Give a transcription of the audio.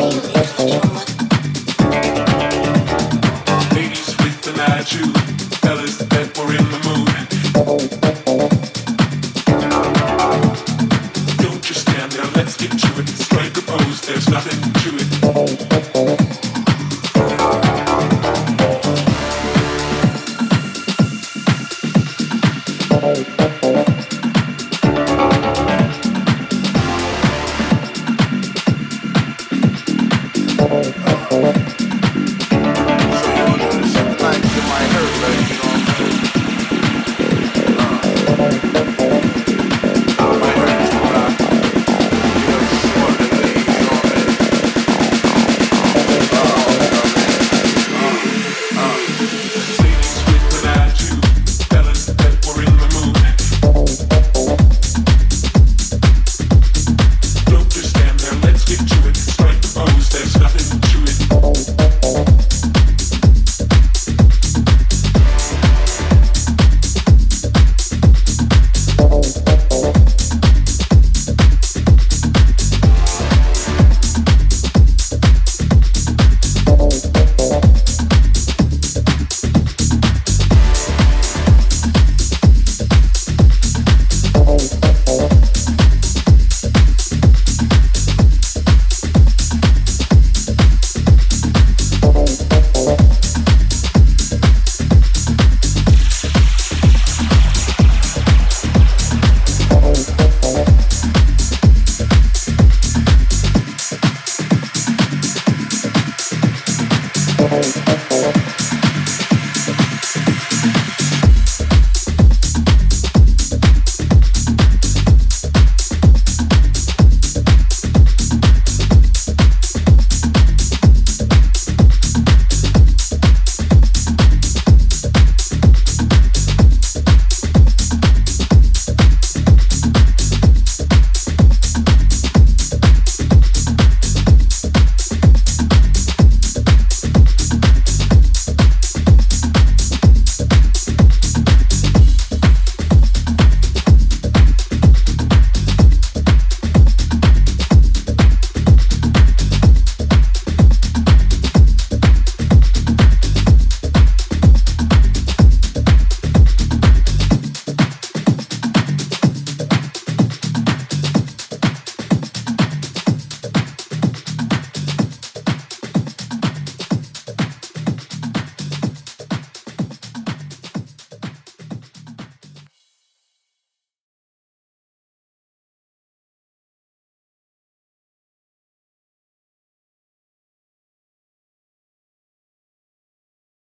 Might